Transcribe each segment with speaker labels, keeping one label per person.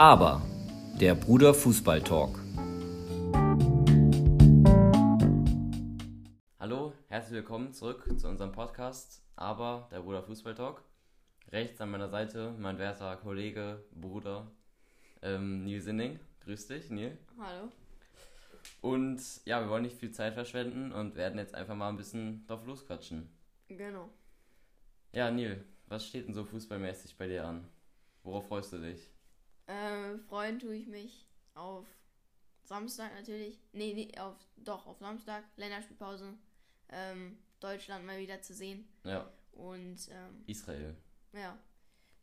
Speaker 1: Aber, der Bruder Fußball Talk. Hallo, herzlich willkommen zurück zu unserem Podcast Aber, der Bruder Fußball Talk. Rechts an meiner Seite mein werter Kollege, Bruder ähm, Neil Sinning. Grüß dich, Neil.
Speaker 2: Hallo.
Speaker 1: Und ja, wir wollen nicht viel Zeit verschwenden und werden jetzt einfach mal ein bisschen drauf losquatschen.
Speaker 2: Genau.
Speaker 1: Ja, Neil, was steht denn so fußballmäßig bei dir an? Worauf freust du dich?
Speaker 2: Ähm, freuen tue ich mich auf Samstag natürlich. Nee, nee, auf, doch, auf Samstag, Länderspielpause. Ähm, Deutschland mal wieder zu sehen.
Speaker 1: Ja.
Speaker 2: Und, ähm,
Speaker 1: Israel.
Speaker 2: ja.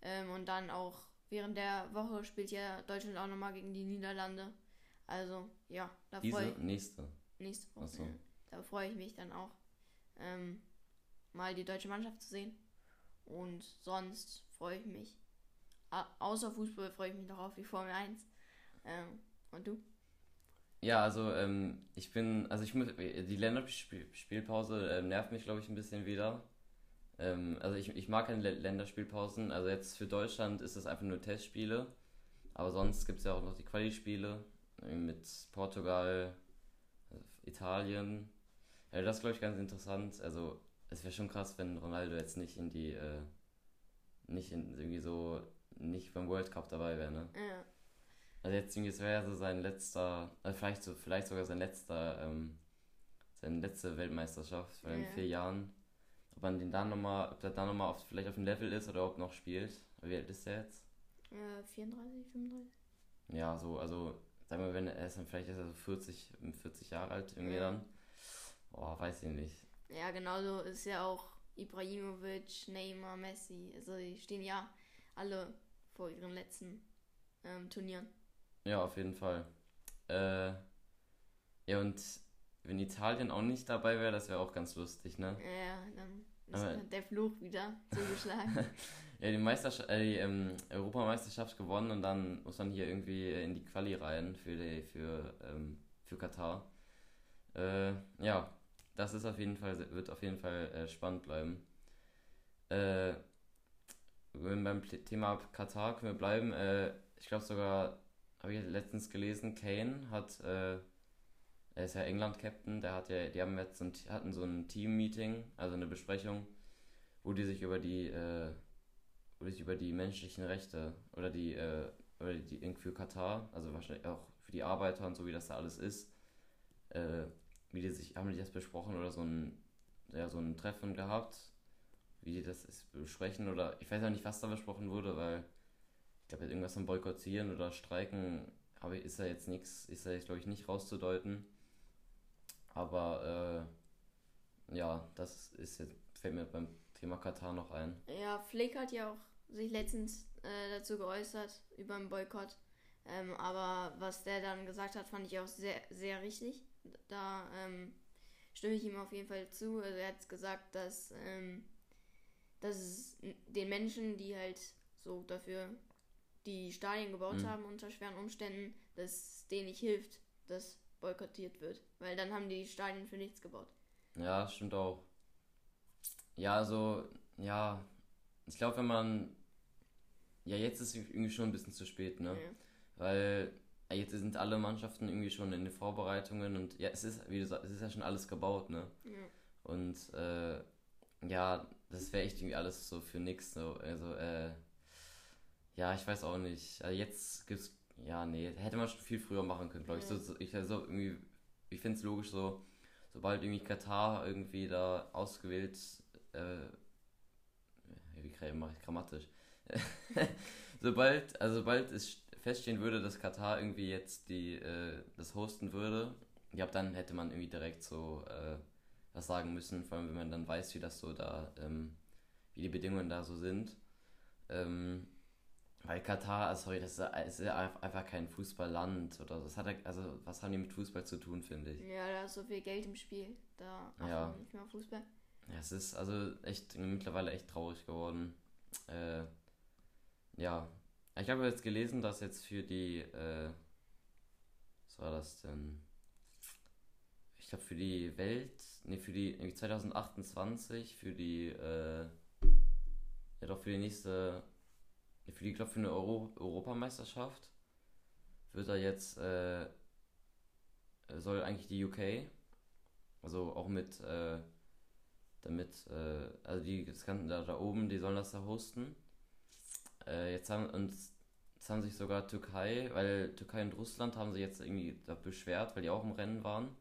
Speaker 2: Ähm, und dann auch während der Woche spielt ja Deutschland auch nochmal gegen die Niederlande. Also, ja, da freue ich
Speaker 1: nächste.
Speaker 2: nächste Woche.
Speaker 1: So.
Speaker 2: Da freue ich mich dann auch, ähm, mal die deutsche Mannschaft zu sehen. Und sonst freue ich mich. Außer Fußball freue ich mich noch auf die Formel 1. Ähm, und du?
Speaker 1: Ja, also ähm, ich bin, also ich muss, die Länderspielpause äh, nervt mich, glaube ich, ein bisschen wieder. Ähm, also ich, ich mag keine Lä- Länderspielpausen. Also jetzt für Deutschland ist es einfach nur Testspiele. Aber sonst gibt es ja auch noch die Quali-Spiele äh, mit Portugal, Italien. Ja, das glaube ich, ganz interessant. Also es wäre schon krass, wenn Ronaldo jetzt nicht in die, äh, nicht in irgendwie so, nicht beim World Cup dabei wäre, ne?
Speaker 2: Ja.
Speaker 1: Also jetzt irgendwie, es wäre so sein letzter, also vielleicht, so, vielleicht sogar sein letzter, ähm, seine letzte Weltmeisterschaft, in
Speaker 2: Ja.
Speaker 1: vier Jahren, ob man den dann nochmal, ob der dann nochmal auf, vielleicht auf dem Level ist oder ob noch spielt. Wie alt ist der jetzt?
Speaker 2: Äh, 34, 35?
Speaker 1: Ja, so, also, sagen wir, wenn er ist dann vielleicht ist er so 40, 40 Jahre alt irgendwie
Speaker 2: Ja.
Speaker 1: dann. Boah, weiß ich nicht.
Speaker 2: Ja, genauso ist ja auch Ibrahimovic, Neymar, Messi. Also die stehen ja alle vor ihren letzten ähm, Turnieren.
Speaker 1: Ja, auf jeden Fall. Äh, ja, und wenn Italien auch nicht dabei wäre, das wäre auch ganz lustig, ne?
Speaker 2: Ja, dann ist
Speaker 1: Aber-
Speaker 2: der Fluch wieder zugeschlagen.
Speaker 1: Ja, die, Meisterschaft, äh, die ähm, Europameisterschaft gewonnen und dann muss man hier irgendwie in die Quali rein für, die, für, ähm, für Katar. Äh, ja, das ist auf jeden Fall, wird auf jeden Fall äh, spannend bleiben. Äh, wenn beim Thema Katar können wir bleiben. Äh, ich glaube sogar, habe ich letztens gelesen, Kane hat, äh, er ist ja England-Captain, der hat ja, die haben jetzt ein, hatten so ein Team-Meeting, also eine Besprechung, wo die sich über die, äh, wo die sich über die menschlichen Rechte oder die, äh, oder die für Katar, also wahrscheinlich auch für die Arbeiter und so, wie das da alles ist, äh, wie die sich, haben die das besprochen oder so ein, ja, so ein Treffen gehabt, wie die das ist, besprechen oder ich weiß auch nicht, was da besprochen wurde, weil ich glaube, irgendwas vom Boykottieren oder Streiken aber ist ja jetzt nichts, ist ja jetzt glaube ich nicht rauszudeuten. Aber äh, ja, das ist jetzt, fällt mir beim Thema Katar noch ein.
Speaker 2: Ja, Flick hat ja auch sich letztens äh, dazu geäußert über den Boykott. Ähm, aber was der dann gesagt hat, fand ich auch sehr, sehr richtig. Da ähm, stimme ich ihm auf jeden Fall zu. Also er hat gesagt, dass, ähm, dass es den Menschen, die halt so dafür die Stadien gebaut
Speaker 1: Mhm.
Speaker 2: haben unter schweren Umständen, dass denen nicht hilft, dass boykottiert wird. Weil dann haben die Stadien für nichts gebaut.
Speaker 1: Ja, stimmt auch. Ja, also, ja, ich glaube, wenn man, ja, jetzt ist irgendwie schon ein bisschen zu spät, ne?
Speaker 2: Ja.
Speaker 1: Weil jetzt sind alle Mannschaften irgendwie schon in den Vorbereitungen und ja, es ist, wie du sagst, es ist ja schon alles gebaut, ne?
Speaker 2: Ja.
Speaker 1: Und äh, ja, das wäre echt irgendwie alles so für nix. So. Also, äh, ja, ich weiß auch nicht. Also jetzt gibt's, ja, nee, hätte man schon viel früher machen können, glaube ich. So, so, ich also irgendwie, ich finde es logisch so, sobald irgendwie Katar irgendwie da ausgewählt, äh, wie mache ich grammatisch? sobald, also sobald es feststehen würde, dass Katar irgendwie jetzt die, äh, das hosten würde, ja, dann hätte man irgendwie direkt so, äh, was sagen müssen, vor allem wenn man dann weiß, wie das so da, ähm, wie die Bedingungen da so sind. Ähm, weil Katar, also sorry, das ist, ja- einfach kein Fußballland oder so. Das hat also was haben die mit Fußball zu tun, finde ich.
Speaker 2: Ja, da ist so viel Geld im Spiel. Da
Speaker 1: Ja.
Speaker 2: nicht mehr Fußball.
Speaker 1: Ja, es ist also echt mittlerweile echt traurig geworden. Äh, ja. Ich habe jetzt gelesen, dass jetzt für die, äh, was war das denn? Ich glaube für die Welt, nee, für die irgendwie 2028, für die, äh, ja doch für die nächste, für die, glaube für eine Euro Europameisterschaft, wird er jetzt, äh, soll eigentlich die UK, also auch mit, äh, damit, äh, also die Ganze da, da oben, die sollen das da hosten. Äh, jetzt haben uns, jetzt haben sich sogar Türkei, weil Türkei und Russland haben sich jetzt irgendwie da beschwert, weil die auch im Rennen waren.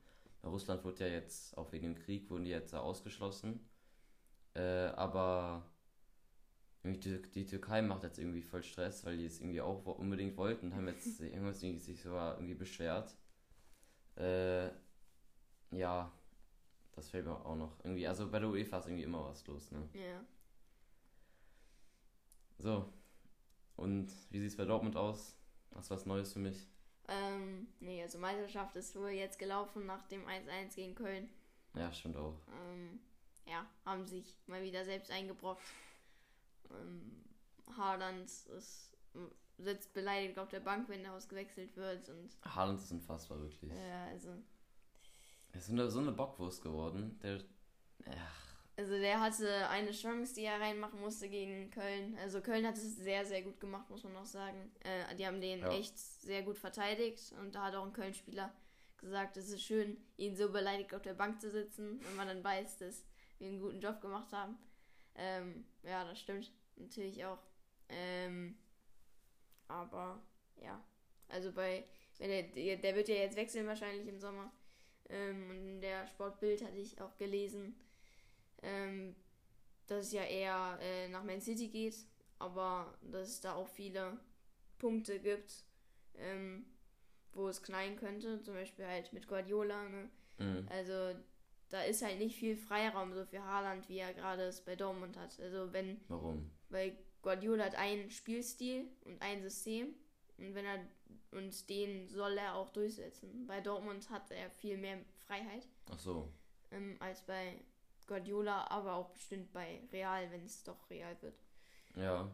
Speaker 1: Russland wurde ja jetzt, auch wegen dem Krieg, wurden die jetzt ausgeschlossen. Äh, aber die, die, Türkei macht jetzt irgendwie voll Stress, weil die es irgendwie auch unbedingt wollten und haben jetzt irgendwas sich sogar irgendwie beschwert. Äh, ja, das fällt mir auch noch irgendwie. Also bei der UEFA ist irgendwie immer was los, ne?
Speaker 2: Ja.
Speaker 1: So. Und wie sieht es bei Dortmund aus? Hast du was Neues für mich?
Speaker 2: Ähm, nee, also Meisterschaft ist wohl jetzt gelaufen nach dem 1-1 gegen Köln.
Speaker 1: Ja, stimmt auch.
Speaker 2: Ähm, ja, haben sich mal wieder selbst eingebrockt. Ähm, Haaland ist, sitzt beleidigt auf der Bank, wenn er ausgewechselt wird. Und,
Speaker 1: Haaland ist unfassbar, wirklich.
Speaker 2: Ja, also.
Speaker 1: Er ist so eine, so eine Bockwurst geworden. Der, ach,
Speaker 2: also der hatte eine Chance, die er reinmachen musste gegen Köln. Also Köln hat es sehr, sehr gut gemacht, muss man auch sagen. Äh, die haben den ja. echt sehr gut verteidigt und da hat auch ein Köln-Spieler gesagt, es ist schön, ihn so beleidigt auf der Bank zu sitzen, wenn man dann weiß, dass wir einen guten Job gemacht haben. Ähm, ja, das stimmt natürlich auch. Ähm, aber ja, also bei, wenn der, der wird ja jetzt wechseln wahrscheinlich im Sommer. Ähm, und in der Sportbild hatte ich auch gelesen, ähm, dass es ja eher äh, nach Man City geht, aber dass es da auch viele Punkte gibt, ähm, wo es knallen könnte, zum Beispiel halt mit Guardiola. Ne? Mhm. Also da ist halt nicht viel Freiraum so für Haaland, wie er gerade es bei Dortmund hat. Also wenn.
Speaker 1: Warum?
Speaker 2: Weil Guardiola hat einen Spielstil und ein System und wenn er und den soll er auch durchsetzen. Bei Dortmund hat er viel mehr Freiheit.
Speaker 1: Ach so.
Speaker 2: Ähm, als bei Guardiola, aber auch bestimmt bei Real, wenn es doch Real wird.
Speaker 1: Ja.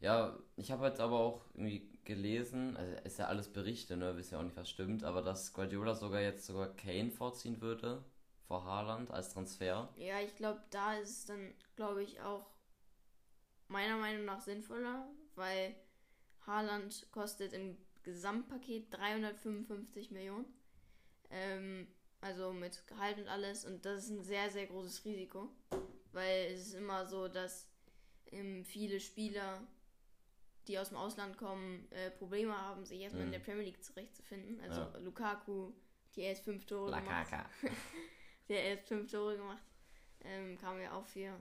Speaker 1: Ja, ich habe jetzt aber auch irgendwie gelesen, also ist ja alles Berichte, ne, wissen ja auch nicht, was stimmt, aber dass Guardiola sogar jetzt sogar Kane vorziehen würde vor Haaland als Transfer.
Speaker 2: Ja, ich glaube, da ist es dann, glaube ich, auch meiner Meinung nach sinnvoller, weil Haaland kostet im Gesamtpaket 355 Millionen. Ähm, also mit Gehalt und alles. Und das ist ein sehr, sehr großes Risiko. Weil es ist immer so, dass ähm, viele Spieler, die aus dem Ausland kommen, äh, Probleme haben, sich erstmal mhm. in der Premier League zurechtzufinden. Also ja. Lukaku, die erst fünf Tore
Speaker 1: Lakaka.
Speaker 2: gemacht. der erst fünf Tore gemacht. Ähm, kam ja auch für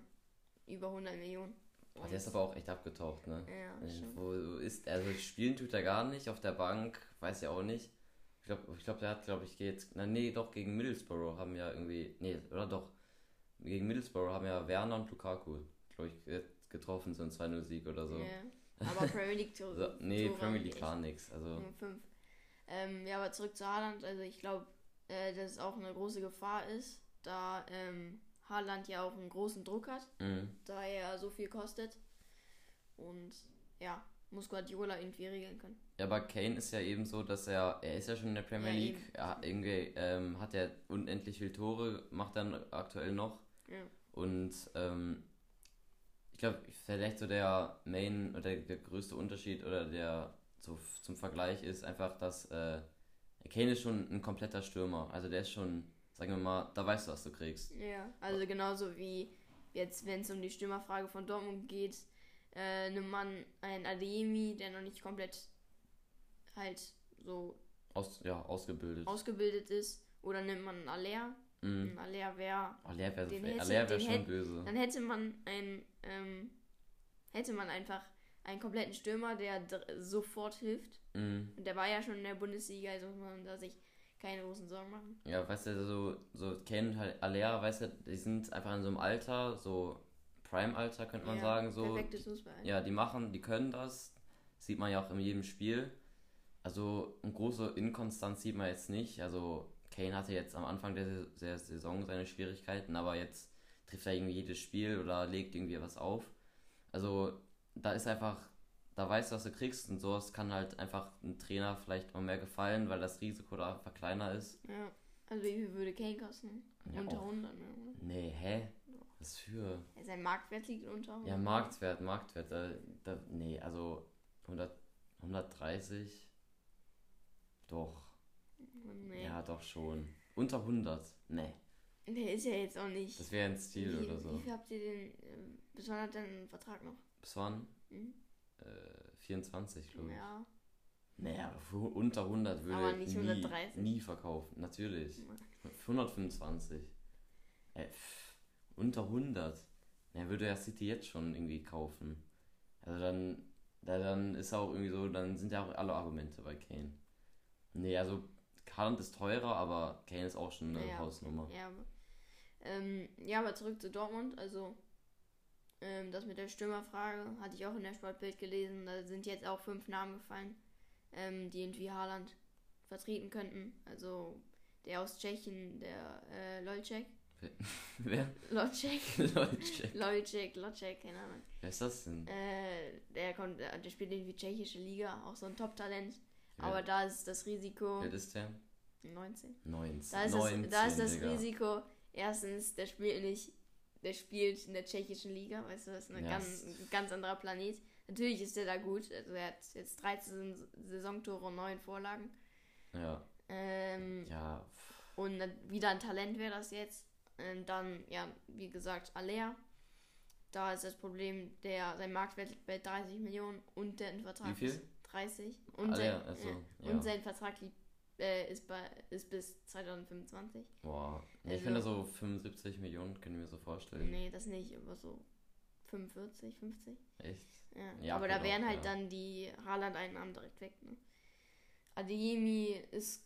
Speaker 2: über 100 Millionen.
Speaker 1: Oh, der ist aber auch echt abgetaucht, ne?
Speaker 2: Ja,
Speaker 1: also, wo ist, also spielen tut er gar nicht auf der Bank, weiß ja auch nicht glaube, ich glaub, der hat, glaube ich, geht. Na, nee, doch, gegen Middlesbrough haben ja irgendwie. Nee, oder doch. Gegen Middlesbrough haben ja Werner und Lukaku, glaube ich, getroffen, so ein 2-0-Sieg oder so.
Speaker 2: Ja. Aber Premier League
Speaker 1: Tore. so, nee, Tore Premier League klar nix. Also.
Speaker 2: Fünf. Ähm, ja, aber zurück zu Haaland. Also ich glaube, äh, dass es auch eine große Gefahr ist, da ähm, Haaland ja auch einen großen Druck hat,
Speaker 1: mhm.
Speaker 2: da er so viel kostet. Und ja, muss Guardiola irgendwie regeln können.
Speaker 1: Ja, aber Kane ist ja eben so, dass er, er ist ja schon in der Premier ja, League, er irgendwie ähm, hat er unendlich viele Tore, macht dann aktuell noch.
Speaker 2: Ja.
Speaker 1: Und ähm, ich glaube, vielleicht so der Main oder der, größte Unterschied oder der so zum Vergleich ist einfach, dass äh, Kane ist schon ein kompletter Stürmer. Also der ist schon, sagen wir mal, da weißt du, was du kriegst.
Speaker 2: Ja, also genauso wie jetzt, wenn es um die Stürmerfrage von Dortmund geht, äh, nimmt man einen Ademi, der noch nicht komplett halt so
Speaker 1: Aus, ja, ausgebildet.
Speaker 2: ausgebildet ist, oder nimmt man einen Aller.
Speaker 1: Mhm.
Speaker 2: Ein Aller wäre.
Speaker 1: Aller wäre wär, wär schon hätte, böse.
Speaker 2: Dann hätte man ein, ähm, hätte man einfach einen kompletten Stürmer, der sofort hilft.
Speaker 1: Mhm.
Speaker 2: Und der war ja schon in der Bundesliga, also muss man da sich keine großen Sorgen machen.
Speaker 1: Ja, weißt du, so, so Ken halt Aller, weißt du, die sind einfach in so einem Alter, so Prime-Alter, könnte man
Speaker 2: ja,
Speaker 1: sagen. So,
Speaker 2: perfektes Fußball.
Speaker 1: Ja, die machen, die können das. Sieht man ja auch in jedem Spiel. Also eine große Inkonstanz sieht man jetzt nicht. Also Kane hatte jetzt am Anfang der, der Saison seine Schwierigkeiten, aber jetzt trifft er irgendwie jedes Spiel oder legt irgendwie was auf. Also da ist einfach, da weißt du, was du kriegst und sowas kann halt einfach ein Trainer vielleicht mal mehr gefallen, weil das Risiko da einfach kleiner ist.
Speaker 2: Ja, also wie viel würde Kane kosten? Ja, Unter 100, ne?
Speaker 1: Nee, hä? Was für?
Speaker 2: Sein Marktwert liegt unter 100.
Speaker 1: Ja, Marktwert, Marktwert. Da, da, nee, also 100, 130. Doch.
Speaker 2: Nee.
Speaker 1: Ja, doch schon. Unter 100. Nee.
Speaker 2: Der ist ja jetzt auch nicht.
Speaker 1: Das wäre ein Stil
Speaker 2: wie,
Speaker 1: oder so.
Speaker 2: Wie viel habt ihr den. äh, Bis wann hat der einen Vertrag noch?
Speaker 1: Bis wann?
Speaker 2: Mhm.
Speaker 1: Äh, 24, glaube ich.
Speaker 2: Ja.
Speaker 1: Für unter 100 würde
Speaker 2: Aber
Speaker 1: ich nie,
Speaker 2: 130.
Speaker 1: nie verkaufen. Natürlich. Für 125. Äh, pff, unter 100. Ja, würde ja City jetzt schon irgendwie kaufen. Also dann, da, dann ist auch irgendwie so, dann sind ja auch alle Argumente bei Kane. Nee, also Haaland ist teurer, aber Kane ist auch schon eine
Speaker 2: Ja.
Speaker 1: Hausnummer.
Speaker 2: Ja, aber, ähm, ja, aber zurück zu Dortmund. Also, ähm, das mit der Stürmerfrage hatte ich auch in der Sportbild gelesen. Da sind jetzt auch fünf Namen gefallen, ähm, die irgendwie Haaland vertreten könnten. Also, der aus Tschechien, der äh, Lolcek.
Speaker 1: Wer?
Speaker 2: Lolcek.
Speaker 1: Leute.
Speaker 2: Lolcek, Lolcek, keine Ahnung.
Speaker 1: Wer ist das denn?
Speaker 2: Äh, der, kommt, äh, der spielt irgendwie tschechische Liga, auch so ein Top-Talent.
Speaker 1: Wer-
Speaker 2: Aber da ist das Risiko.
Speaker 1: Wer ist der?
Speaker 2: 19.
Speaker 1: 19.
Speaker 2: Da ist,
Speaker 1: 19,
Speaker 2: das, da ist das
Speaker 1: Digga.
Speaker 2: Risiko, erstens, der spielt nicht, der spielt in der tschechischen Liga, weißt du, das ist ein
Speaker 1: Ja,
Speaker 2: ganz, ein ganz anderer Planet. Natürlich ist der da gut, also er hat jetzt 13 Saisontore und 9 Vorlagen.
Speaker 1: Ja.
Speaker 2: Ähm,
Speaker 1: Ja.
Speaker 2: Und wieder ein Talent wäre das jetzt. Und dann, ja, wie gesagt, Alea. Da ist das Problem, der sein Marktwert liegt bei 30 Millionen und der Vertrag
Speaker 1: Wie viel?
Speaker 2: ist 30. Und,
Speaker 1: Alea,
Speaker 2: sein,
Speaker 1: also,
Speaker 2: ja.
Speaker 1: ja.
Speaker 2: und sein Vertrag liegt, äh, ist, bei, ist bis 2025.
Speaker 1: Boah. Ich
Speaker 2: Also-
Speaker 1: finde so 75 Millionen können wir so vorstellen.
Speaker 2: Nee, das nicht, aber so 45, 50.
Speaker 1: Echt?
Speaker 2: Ja,
Speaker 1: Ja,
Speaker 2: aber da wären
Speaker 1: auch,
Speaker 2: halt
Speaker 1: ja.
Speaker 2: dann die Haaland-Einnahmen direkt weg. Ne? Adeyemi ist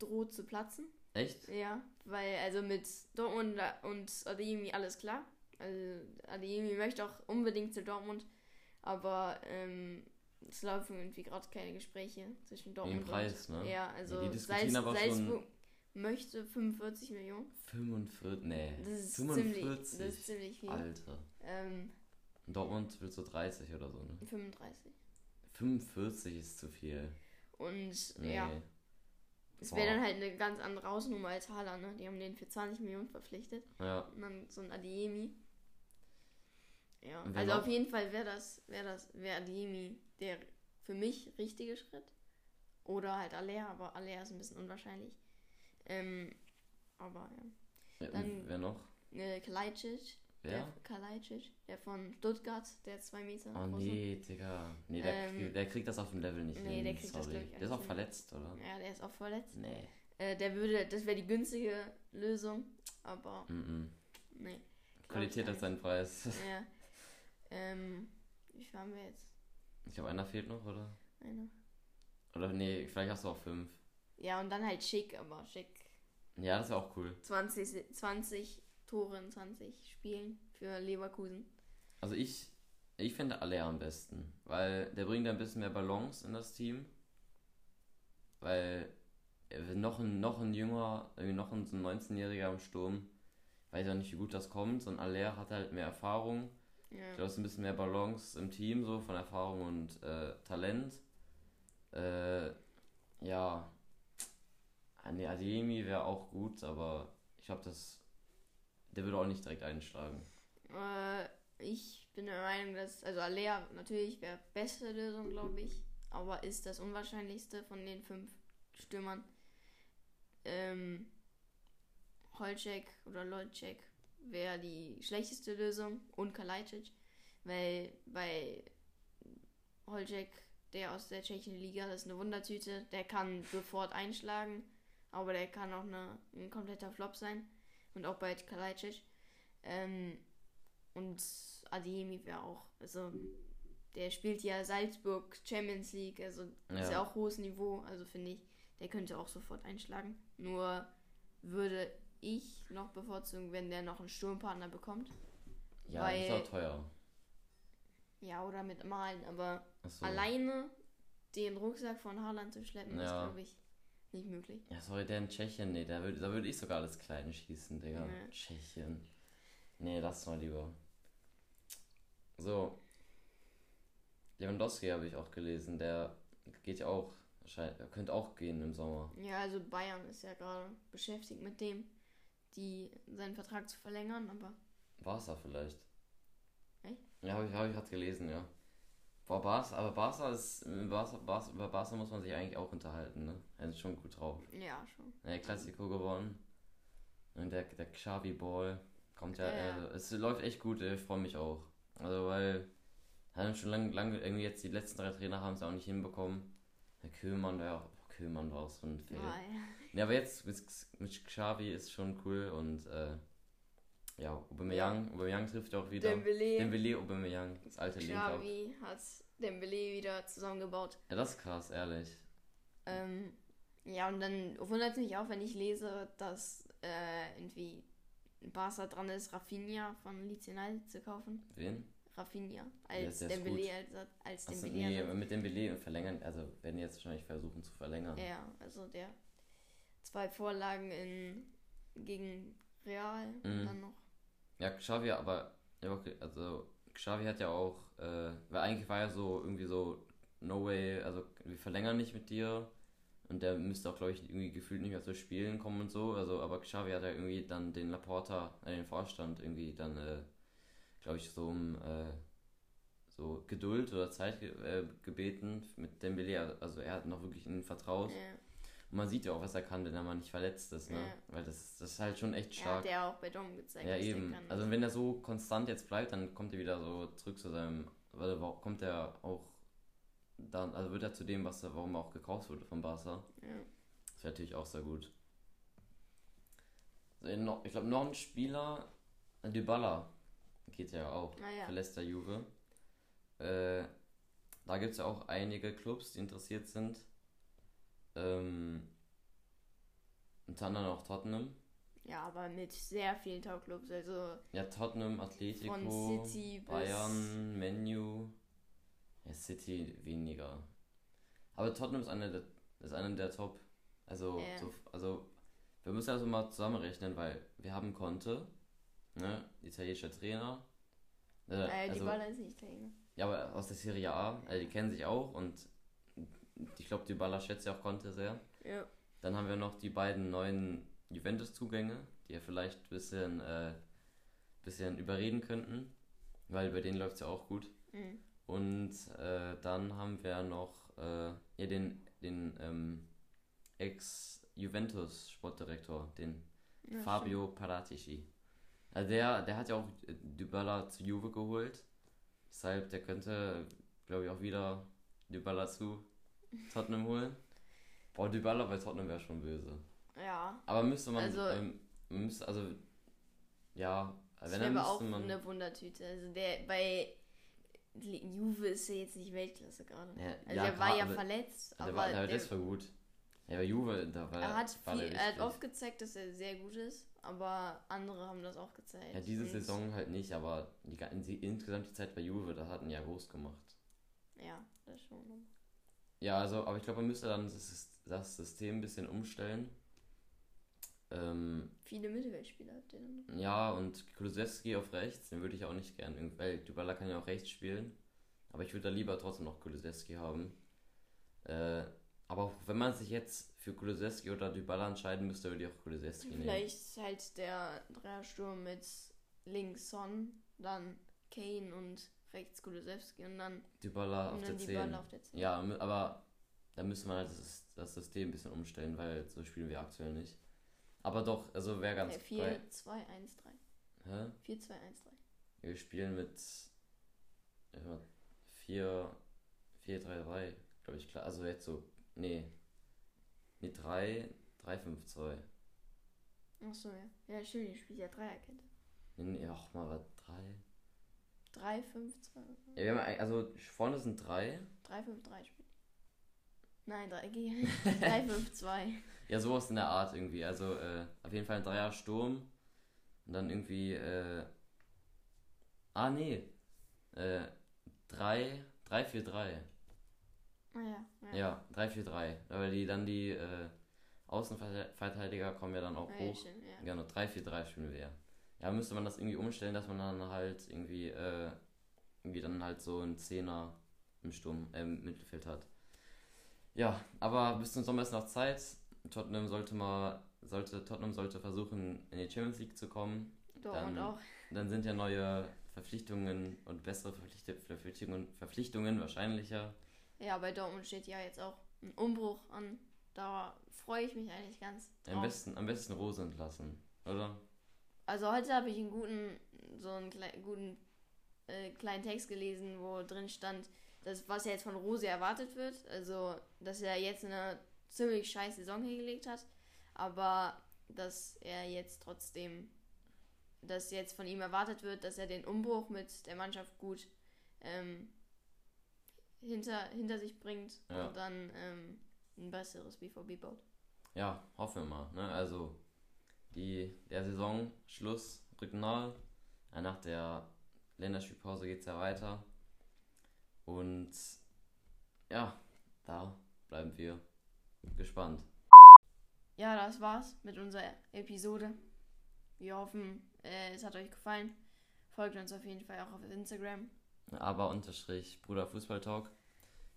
Speaker 2: droht zu platzen.
Speaker 1: Echt?
Speaker 2: Ja, weil also mit Dortmund und Adeyemi alles klar. Also Adeyemi möchte auch unbedingt zu Dortmund, aber ähm, es laufen irgendwie gerade keine Gespräche zwischen Dortmund
Speaker 1: Preis,
Speaker 2: und
Speaker 1: ne?
Speaker 2: ja, also
Speaker 1: die diskutieren
Speaker 2: Salz, Salzburg möchte 45 Millionen.
Speaker 1: 45? Nee.
Speaker 2: Das ist
Speaker 1: 45?
Speaker 2: ziemlich, das ist ziemlich viel.
Speaker 1: Alter.
Speaker 2: Ähm,
Speaker 1: Dortmund will so 30 oder so, ne?
Speaker 2: 35.
Speaker 1: 45 ist zu viel.
Speaker 2: Und
Speaker 1: Nee.
Speaker 2: ja, es wäre dann halt eine ganz andere Hausnummer als Haaland, ne? Die haben den für 20 Millionen verpflichtet.
Speaker 1: Ja.
Speaker 2: Und dann so ein Adiemi. Ja,
Speaker 1: Wer
Speaker 2: also auf jeden Fall wäre das, wäre das, wäre Adiemi der für mich richtige Schritt. Oder halt Alea, aber Alea ist ein bisschen unwahrscheinlich. Ähm, aber ja. Dann-
Speaker 1: wer noch?
Speaker 2: Äh, Kalajdzic? Der Kalajdzic, der von Stuttgart, der zwei Meter.
Speaker 1: Oh
Speaker 2: groß
Speaker 1: nee, Digga. Nee, der,
Speaker 2: Ähm,
Speaker 1: der kriegt das auf dem Level nicht
Speaker 2: nee,
Speaker 1: hin.
Speaker 2: der kriegt das,
Speaker 1: Sorry.
Speaker 2: glaub ich,
Speaker 1: der ist auch
Speaker 2: hin.
Speaker 1: verletzt, oder?
Speaker 2: ist. Ja, der ist auch verletzt.
Speaker 1: Nee.
Speaker 2: Äh, der würde, das wäre die günstige Lösung, aber
Speaker 1: Mm -mm.
Speaker 2: nee.
Speaker 1: Qualität hat seinen Preis.
Speaker 2: Ja. Ähm, wie haben wir jetzt?
Speaker 1: Ich glaube, einer fehlt noch, oder?
Speaker 2: Eine.
Speaker 1: Oder nee, vielleicht hast du auch fünf.
Speaker 2: Ja, und dann halt schick, aber schick.
Speaker 1: Ja, das wäre auch cool.
Speaker 2: 20, 20 Tore in 20 Spielen für Leverkusen.
Speaker 1: Also ich, ich finde Aller am besten, weil der bringt ein bisschen mehr Balance in das Team. Weil noch ein, noch ein jünger, irgendwie noch ein, so ein 19-Jähriger im Sturm, weiß ja nicht, wie gut das kommt. So ein Aller hat halt mehr Erfahrung. Ich
Speaker 2: Ja.
Speaker 1: glaube, es ist ein bisschen mehr Balance im Team, so von Erfahrung und äh, Talent. Äh, ja. Ah, Nee, Adeyemi wäre auch gut, aber ich glaube, das. Der würde auch nicht direkt einschlagen.
Speaker 2: Äh, ich bin der Meinung, dass, also Alea natürlich wäre beste Lösung, glaube ich, aber ist das unwahrscheinlichste von den fünf Stürmern. Ähm, Holcek oder Lolcek wäre die schlechteste Lösung und Kalajdzic, weil bei Holcek, der aus der tschechischen Liga, das ist eine Wundertüte, der kann sofort einschlagen, aber der kann auch eine, ein kompletter Flop sein und auch bei Kalajdzic. Ähm, und Adeyemi wäre auch, also der spielt ja Salzburg Champions League, also ist
Speaker 1: Ja.
Speaker 2: ja auch hohes Niveau, also finde ich, der könnte auch sofort einschlagen. Nur würde ich noch bevorzugen, wenn der noch einen Sturmpartner bekommt.
Speaker 1: Ja, das ist
Speaker 2: Weil-
Speaker 1: auch teuer.
Speaker 2: Ja, oder mit Malen, aber
Speaker 1: Achso.
Speaker 2: alleine den Rucksack von Haaland zu schleppen, ist,
Speaker 1: Ja.
Speaker 2: glaube ich, nicht möglich.
Speaker 1: Ja, sorry, der in Tschechien, nee, da würde da würd ich sogar alles Kleine schießen, Digga.
Speaker 2: Nee.
Speaker 1: Tschechien. Nee, lass mal lieber. So. Lewandowski habe ich auch gelesen, der geht ja auch, er könnte auch gehen im Sommer.
Speaker 2: Ja, also Bayern ist ja gerade beschäftigt mit dem, die seinen Vertrag zu verlängern, aber
Speaker 1: War es da vielleicht?
Speaker 2: Echt?
Speaker 1: Ja, habe ich, hab ich gerade gelesen, ja. Boah, Barca, aber Barca ist, Barca, Barca, über Barca muss man sich eigentlich auch unterhalten, ne? Er ist schon gut drauf.
Speaker 2: Ja, schon.
Speaker 1: Der Klassiko gewonnen. Und der, der Xavi Ball kommt ja,
Speaker 2: Ja, ja.
Speaker 1: Also, es läuft echt gut, ich freue mich auch. Also, weil, haben schon lange, lange, irgendwie jetzt die letzten drei Trainer haben es auch nicht hinbekommen. Der Köhlmann war ja auch, Köhlmann war auch so ein Fail.
Speaker 2: Ja.
Speaker 1: Ja, aber jetzt mit, mit Xavi ist schon cool und, äh, ja, Aubameyang, Aubameyang trifft auch wieder.
Speaker 2: Dembele,
Speaker 1: Dembele, Aubameyang, das alte Link auch.
Speaker 2: Xavi hat Dembele wieder zusammengebaut.
Speaker 1: Ja, das ist krass, ehrlich.
Speaker 2: Ähm, ja, und dann wundert es mich auch, wenn ich lese, dass äh, irgendwie Barca dran ist, Rafinha von Leeds United zu kaufen.
Speaker 1: Wen?
Speaker 2: Rafinha als
Speaker 1: ist
Speaker 2: Dembele als, als
Speaker 1: Achso,
Speaker 2: Dembele.
Speaker 1: nee, mit Dembele verlängern, also werden jetzt wahrscheinlich versuchen zu verlängern.
Speaker 2: Ja, also der zwei Vorlagen in gegen Real
Speaker 1: Mhm.
Speaker 2: dann noch.
Speaker 1: Ja, Xavi, aber, ja, okay, also, Xavi hat ja auch, äh, weil eigentlich war ja so, irgendwie so, no way, also, wir verlängern nicht mit dir. Und der müsste auch, glaube ich, irgendwie gefühlt nicht mehr zu spielen kommen und so. Also, aber Xavi hat ja irgendwie dann den Laporta, äh, den Vorstand irgendwie dann, äh, glaube ich, so um, äh, so Geduld oder Zeit ge äh, gebeten mit Dembele. Also, er hat noch wirklich ihn vertraut.
Speaker 2: Ja,
Speaker 1: Und man sieht ja auch, was er kann, wenn er mal nicht verletzt ist, ne?
Speaker 2: Ja.
Speaker 1: Weil das, das ist halt schon echt stark.
Speaker 2: hat ja auch bei Dom gezeigt,
Speaker 1: Ja,
Speaker 2: der
Speaker 1: eben.
Speaker 2: kann.
Speaker 1: Also wenn er so konstant jetzt bleibt, dann kommt er wieder so zurück zu seinem, weil kommt er auch dann, also wird er zu dem, was er, warum er auch gekauft wurde von Barca.
Speaker 2: ja.
Speaker 1: Das wäre natürlich auch sehr gut. So, in noch- Ich glaube, noch ein Spieler, Dybala, geht ja auch,
Speaker 2: Naja.
Speaker 1: verlässt der Juve. Äh, da gibt es ja auch einige Clubs, die interessiert sind. Ähm, unter anderem auch Tottenham.
Speaker 2: ja, aber mit sehr vielen Top-Clubs. Also
Speaker 1: Ja, Tottenham, Atletico. Bayern, Menu. Ja, City weniger. Aber Tottenham ist einer der, ist einer der Top. Also,
Speaker 2: Ja.
Speaker 1: so, also, wir müssen also mal zusammenrechnen, weil wir haben Conte, ne, italienischer Trainer. Äh,
Speaker 2: Äh,
Speaker 1: also,
Speaker 2: Dybala ist nicht Trainer.
Speaker 1: ja, aber aus der Serie A, also die kennen sich auch und ich glaube, Dybala schätzt ja auch Conte sehr.
Speaker 2: Ja.
Speaker 1: Dann haben wir noch die beiden neuen Juventus-Zugänge, die ja vielleicht ein bisschen, äh, bisschen überreden könnten, weil bei denen läuft es ja auch gut.
Speaker 2: Mhm.
Speaker 1: Und äh, dann haben wir noch äh, ja, den, den ähm, Ex-Juventus-Sportdirektor, den
Speaker 2: Ja,
Speaker 1: Fabio Paratici. Also der, der hat ja auch äh, Dybala zu Juve geholt. Deshalb, der könnte, glaube ich, auch wieder Dybala zu Tottenham holen. Boah, Dybala bei Tottenham wäre schon böse.
Speaker 2: Ja.
Speaker 1: Aber müsste man,
Speaker 2: Also-
Speaker 1: ähm, müsste, also, ja,
Speaker 2: Das
Speaker 1: wenn dann
Speaker 2: aber auch
Speaker 1: müsste man,
Speaker 2: eine Wundertüte. Also der bei Juve ist ja jetzt nicht Weltklasse gerade.
Speaker 1: ja,
Speaker 2: Also er war ja
Speaker 1: aber-
Speaker 2: verletzt,
Speaker 1: der
Speaker 2: aber
Speaker 1: war, der,
Speaker 2: der,
Speaker 1: das war gut. Ja, bei Juve, da war
Speaker 2: er hat
Speaker 1: war der
Speaker 2: viel, er hat oft gezeigt, dass er sehr gut ist, aber andere haben das auch gezeigt.
Speaker 1: Ja, diese Saison halt nicht, aber die, die, insgesamt die Zeit bei Juve, das hatten ja groß gemacht.
Speaker 2: Ja, das schon.
Speaker 1: Ja, also, aber ich glaube, man müsste dann das, System ein bisschen umstellen. Ähm,
Speaker 2: Viele Mittelfeldspieler habt ihr dann noch.
Speaker 1: ja, und Kulusewski auf rechts, den würde ich auch nicht gern, irgendwie- weil Dybala kann ja auch rechts spielen. Aber ich würde da lieber trotzdem noch Kulusewski haben. Äh, aber auch wenn man sich jetzt für Kulusewski oder Dybala entscheiden müsste, würde ich auch Kulusewski nehmen.
Speaker 2: Vielleicht halt der Dreiersturm mit links Son, dann Kane und rechts Kulusewski und dann,
Speaker 1: Dybala auf
Speaker 2: und
Speaker 1: der
Speaker 2: dann die
Speaker 1: 10.
Speaker 2: Ball auf der 10.
Speaker 1: Ja, aber da müsste man halt das, das System ein bisschen umstellen, weil so spielen wir aktuell nicht. Aber doch, also wäre ganz
Speaker 2: Äh, 4, 2, 1, 3.
Speaker 1: Hä?
Speaker 2: 4, 2, 1, 3.
Speaker 1: Wir spielen mit 4, 4, 3, 3, glaube ich, klar. Also jetzt so, nee. Nee, 3, 3, 5, 2.
Speaker 2: Achso, ja. Ja, schön, ihr spielt ja Dreierkette.
Speaker 1: Nee, ach mal, was, 3?
Speaker 2: 3, 5, 2.
Speaker 1: Ja, wir haben, also vorne sind 3.
Speaker 2: 3, 5, 3 spielt. Nein, 3, 3, 5, 2.
Speaker 1: Ja, sowas in der Art irgendwie. Also äh, auf jeden Fall ein Dreier Sturm. Und dann irgendwie, äh, ah nee, äh, 3, 3, 4, 3.
Speaker 2: Ah ja, ja.
Speaker 1: Ja, 3, 4, 3. Weil die dann die äh, Außenverteidiger kommen ja dann auch
Speaker 2: ja,
Speaker 1: hoch.
Speaker 2: schön, ja.
Speaker 1: Genau, 3, 4, 3 spielen wir ja. Ja, müsste man das irgendwie umstellen, dass man dann halt irgendwie, äh, irgendwie dann halt so einen Zehner im Sturm, äh, im Mittelfeld hat. Ja, aber bis zum Sommer ist noch Zeit. Tottenham sollte mal, sollte, Tottenham sollte versuchen, in die Champions League zu kommen.
Speaker 2: Dortmund
Speaker 1: Dann-
Speaker 2: auch.
Speaker 1: Dann sind ja neue Verpflichtungen und bessere Verpflichtungen, Verpflichtungen wahrscheinlicher.
Speaker 2: Ja, bei Dortmund steht ja jetzt auch ein Umbruch an. Da freue ich mich eigentlich ganz.
Speaker 1: Drauf. Am besten, am besten Rose entlassen, oder?
Speaker 2: Also heute habe ich einen guten, so einen kleinen, guten äh, kleinen Text gelesen, wo drin stand, dass was jetzt von Rose erwartet wird. Also, dass er jetzt eine ziemlich scheiß Saison hingelegt hat, aber dass er jetzt trotzdem, dass jetzt von ihm erwartet wird, dass er den Umbruch mit der Mannschaft gut ähm, hinter, hinter sich bringt ja. und dann ähm, ein besseres BVB baut.
Speaker 1: Ja, hoffen wir mal. Ne? Also die, der Saisonschluss regional. Nach der Länderspielpause geht es ja weiter. Und ja, da bleiben wir gespannt.
Speaker 2: Ja, das war's mit unserer Episode. Wir hoffen, äh, es hat euch gefallen. Folgt uns auf jeden Fall auch auf Instagram.
Speaker 1: Aber unterstrich Bruder Fußball Talk.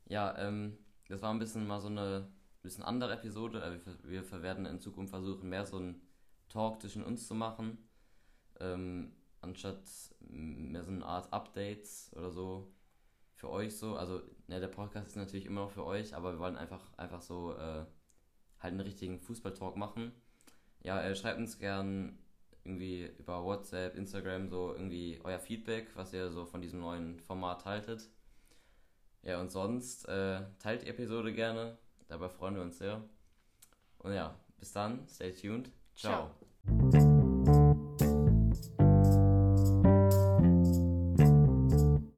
Speaker 1: Ja, ähm, das war ein bisschen mal so eine bisschen andere Episode. Äh, wir, wir werden in Zukunft versuchen, mehr so ein Talk zwischen uns zu machen. Ähm, anstatt mehr so eine Art Updates oder so für euch so. Also, ja, der Podcast ist natürlich immer noch für euch, aber wir wollen einfach, einfach so äh, halt einen richtigen Fußball-Talk machen. Ja, äh, schreibt uns gern irgendwie über WhatsApp, Instagram so irgendwie euer Feedback, was ihr so von diesem neuen Format haltet. Ja, und sonst äh, teilt die Episode gerne. Dabei freuen wir uns sehr. Und ja, bis dann, stay tuned. Ciao. Ciao.